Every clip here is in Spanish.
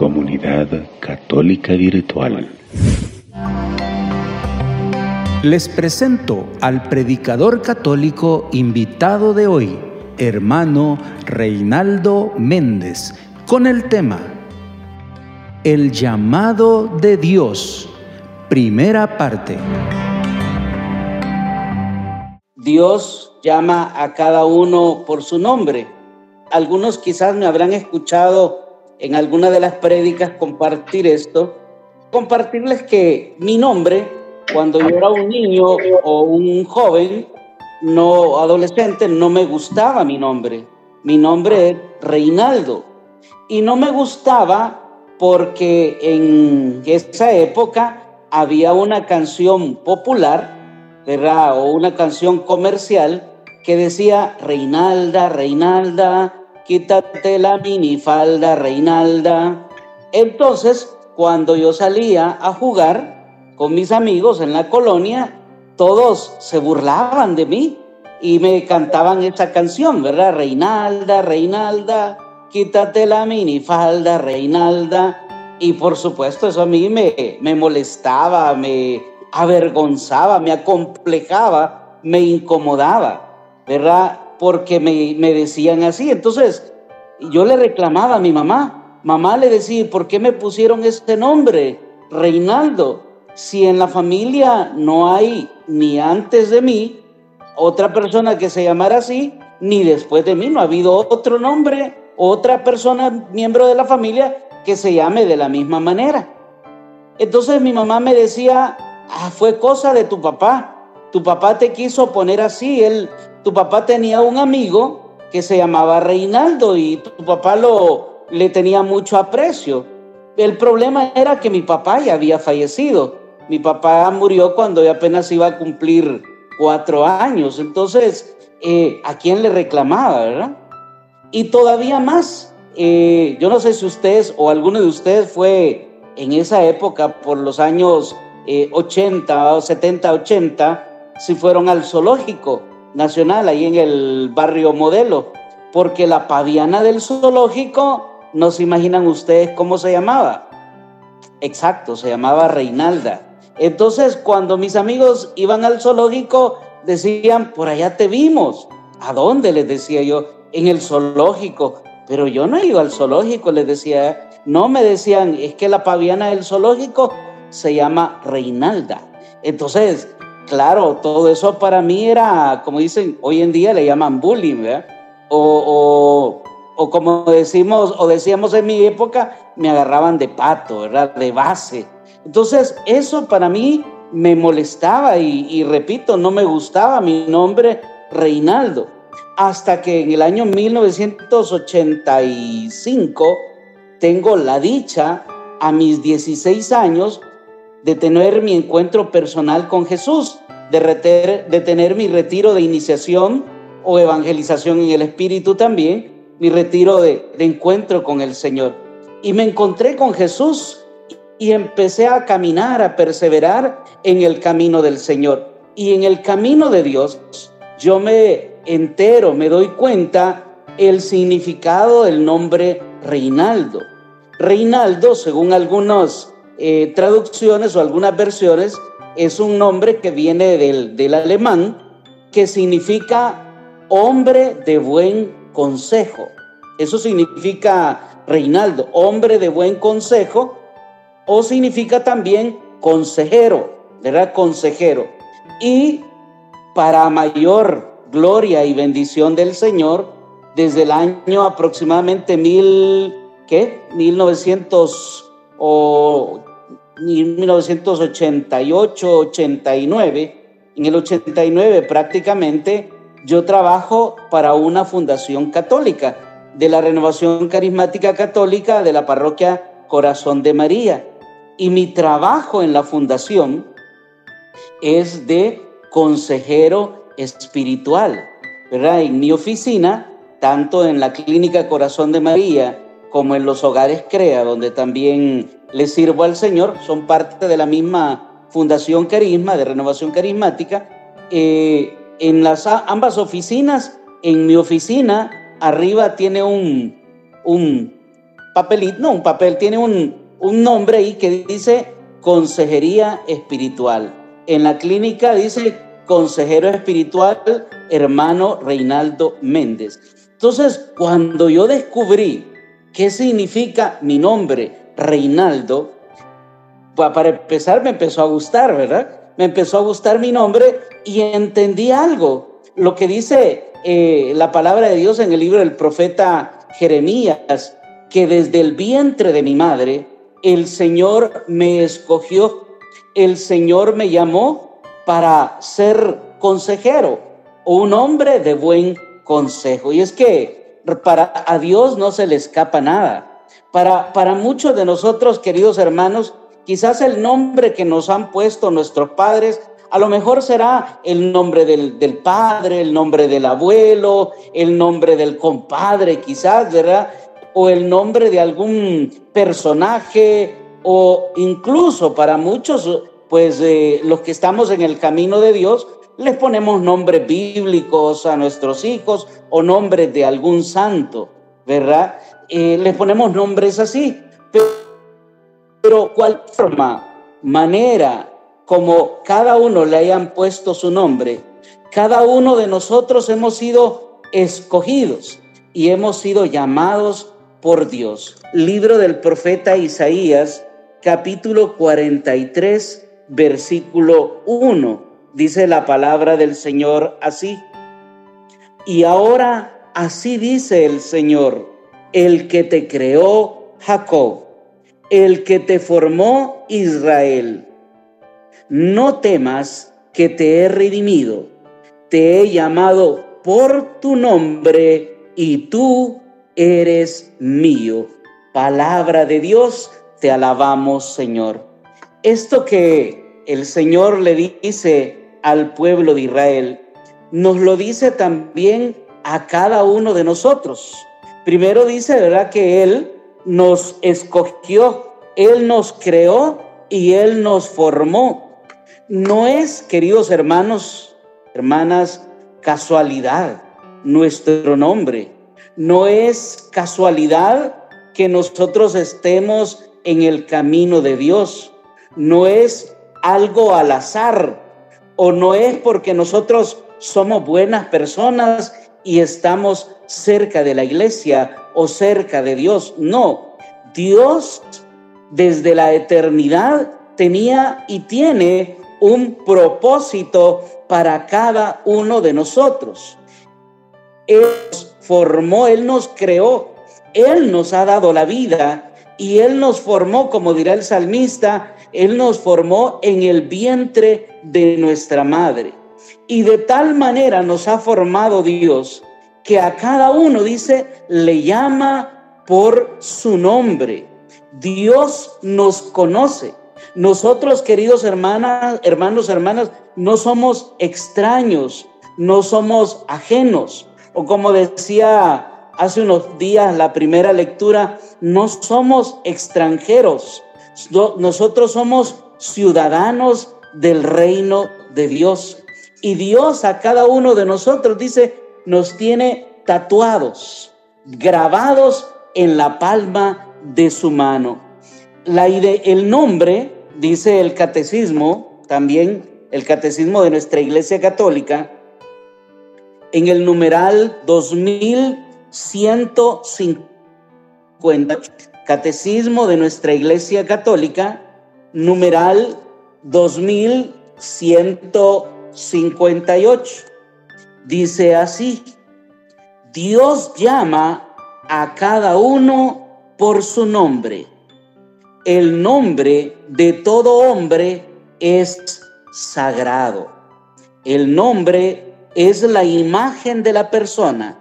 Comunidad Católica Virtual. Les presento al predicador católico invitado de hoy, hermano Reinaldo Méndez, con el tema El llamado de Dios, primera parte. Dios llama a cada uno por su nombre. Algunos quizás me habrán escuchado en alguna de las prédicas compartir esto, compartirles que mi nombre, cuando yo era un niño o un joven, no adolescente, no me gustaba mi nombre. Mi nombre es Reinaldo. Y no me gustaba porque en esa época había una canción popular, ¿verdad? O una canción comercial que decía Reinalda, Reinalda, quítate la minifalda, Reinalda. Entonces, cuando yo salía a jugar con mis amigos en la colonia, todos se burlaban de mí y me cantaban esa canción, ¿verdad? Reinalda, Reinalda, quítate la minifalda, Reinalda. Y por supuesto eso a mí me, me molestaba, me avergonzaba, me acomplejaba, me incomodaba, ¿verdad? Porque me, decían así. Entonces, yo le reclamaba a mi mamá. Mamá le decía, ¿por qué me pusieron este nombre, Reinaldo? Si en la familia no hay ni antes de mí otra persona que se llamara así, ni después de mí no ha habido otro nombre, otra persona, miembro de la familia, que se llame de la misma manera. Entonces mi mamá me decía, ah, fue cosa de tu papá. Tu papá te quiso poner así, él, tu papá tenía un amigo que se llamaba Reinaldo y tu papá lo, le tenía mucho aprecio. El problema era que mi papá ya había fallecido. Mi papá murió cuando ya apenas iba a cumplir cuatro años. Entonces, eh, ¿a quién le reclamaba, verdad? Y todavía más, eh, yo no sé si ustedes o alguno de ustedes fue en esa época, por los años 80 o 70, 80, si fueron al zoológico nacional, ahí en el barrio modelo, porque la paviana del zoológico, no se imaginan ustedes cómo se llamaba. Exacto, se llamaba Reinalda. Entonces, cuando mis amigos iban al zoológico, decían, por allá te vimos. ¿A dónde? Les decía yo, en el zoológico. Pero yo no iba al zoológico, les decía. No me decían, es que la paviana del zoológico se llama Reinalda. Entonces, claro, todo eso para mí era, como dicen, hoy en día le llaman bullying, ¿verdad? O, como decimos, o decíamos en mi época, me agarraban de pato, ¿verdad? De base. Entonces, eso para mí me molestaba y, y repito, no me gustaba mi nombre Reinaldo. Hasta que en el año 1985 tengo la dicha, a mis 16 años, de tener mi encuentro personal con Jesús, de, tener mi retiro de iniciación o evangelización en el Espíritu también, mi retiro de, de encuentro con el Señor. Y me encontré con Jesús y empecé a caminar, a perseverar en el camino del Señor. Y en el camino de Dios, yo me entero, me doy cuenta el significado del nombre Reinaldo. Reinaldo, según algunos eh, traducciones o algunas versiones, es un nombre que viene del, del alemán que significa hombre de buen consejo. Eso significa Reinaldo, hombre de buen consejo, o significa también consejero, ¿verdad? Consejero. Y para mayor gloria y bendición del Señor, desde el año aproximadamente mil, ¿qué? 1900 o 1988-89. En el 89 prácticamente yo trabajo para una fundación católica de la Renovación Carismática Católica de la parroquia Corazón de María. Y mi trabajo en la fundación es de consejero espiritual, ¿verdad? En mi oficina, tanto en la Clínica Corazón de María como en los hogares CREA, donde también le sirvo al Señor, son parte de la misma Fundación Carisma, de Renovación Carismática. Eh, en las ambas oficinas, en mi oficina, arriba tiene un, un papelito, no un papel, tiene un, un nombre ahí que dice Consejería Espiritual. En la clínica dice Consejero Espiritual, hermano Reinaldo Méndez. Entonces, cuando yo descubrí qué significa mi nombre, Reinaldo, para empezar me empezó a gustar, ¿verdad? Me empezó a gustar mi nombre y entendí algo. Lo que dice eh, la palabra de Dios en el libro del profeta Jeremías, que desde el vientre de mi madre, el Señor me escogió, el Señor me llamó para ser consejero un hombre de buen consejo. Y es que para a Dios no se le escapa nada. Para, para muchos de nosotros, queridos hermanos, quizás el nombre que nos han puesto nuestros padres a lo mejor será el nombre del, del, padre, el nombre del abuelo, el nombre del compadre, quizás, ¿verdad? O el nombre de algún personaje, o incluso para muchos, pues eh, los que estamos en el camino de Dios, les ponemos nombres bíblicos a nuestros hijos o nombres de algún santo, ¿verdad? Eh, les ponemos nombres así, pero, pero cuál forma, manera, como cada uno le hayan puesto su nombre, cada uno de nosotros hemos sido escogidos y hemos sido llamados por Dios. Libro del profeta Isaías, capítulo 43, versículo 1. Dice la palabra del Señor así. Y ahora así dice el Señor, el que te creó Jacob, el que te formó Israel no temas que te he redimido, te he llamado por tu nombre y tú eres mío. Palabra de Dios, te alabamos Señor. Esto que el Señor le dice al pueblo de Israel, nos lo dice también a cada uno de nosotros. Primero dice, ¿verdad? Que Él nos escogió, Él nos creó y Él nos formó. No es, queridos hermanos, hermanas, casualidad nuestro nombre. No es casualidad que nosotros estemos en el camino de Dios. No es algo al azar o no es porque nosotros somos buenas personas y estamos cerca de la iglesia o cerca de Dios. No, Dios desde la eternidad tenía y tiene un propósito para cada uno de nosotros. Él nos formó, Él nos creó, Él nos ha dado la vida y Él nos formó, como dirá el salmista, Él nos formó en el vientre de nuestra madre. Y de tal manera nos ha formado Dios que a cada uno, dice, le llama por su nombre. Dios nos conoce. Nosotros, queridos hermanas, hermanos, hermanas, no somos extraños, no somos ajenos. O como decía hace unos días la primera lectura, no somos extranjeros. Nosotros somos ciudadanos del reino de Dios. Y Dios a cada uno de nosotros, dice, nos tiene tatuados, grabados en la palma de su mano. El nombre dice el catecismo, también el catecismo de nuestra Iglesia Católica, en el numeral 2150, catecismo de nuestra Iglesia Católica, numeral 2158. Dice así, Dios llama a cada uno por su nombre el nombre de todo hombre es sagrado. El nombre es la imagen de la persona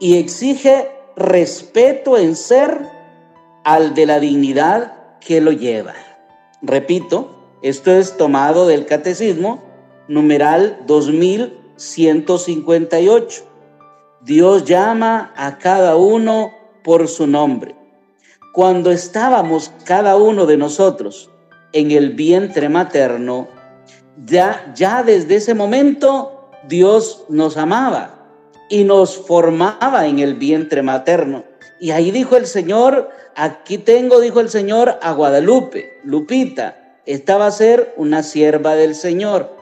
y exige respeto en ser al de la dignidad que lo lleva. Repito, esto es tomado del Catecismo, numeral 2158. Dios llama a cada uno por su nombre. Cuando estábamos cada uno de nosotros en el vientre materno, ya, ya desde ese momento Dios nos amaba y nos formaba en el vientre materno. Y ahí dijo el Señor, aquí tengo, dijo el Señor, a Guadalupe, Lupita, esta va a ser una sierva del Señor.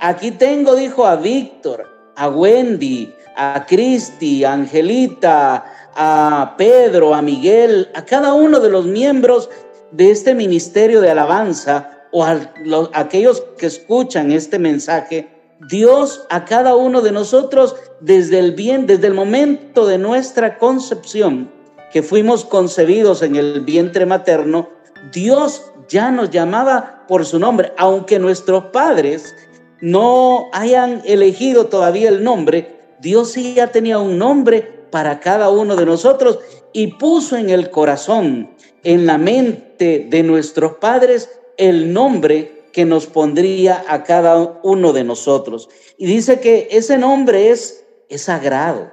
Aquí tengo, dijo a Víctor, a Wendy, a Cristi, a Angelita, a Pedro, a Miguel, a cada uno de los miembros de este ministerio de alabanza o a aquellos que escuchan este mensaje, Dios a cada uno de nosotros desde el bien, desde el momento de nuestra concepción, que fuimos concebidos en el vientre materno, Dios ya nos llamaba por su nombre, aunque nuestros padres no hayan elegido todavía el nombre, Dios sí ya tenía un nombre para cada uno de nosotros y puso en el corazón, en la mente de nuestros padres, el nombre que nos pondría a cada uno de nosotros. Y dice que ese nombre es, es sagrado.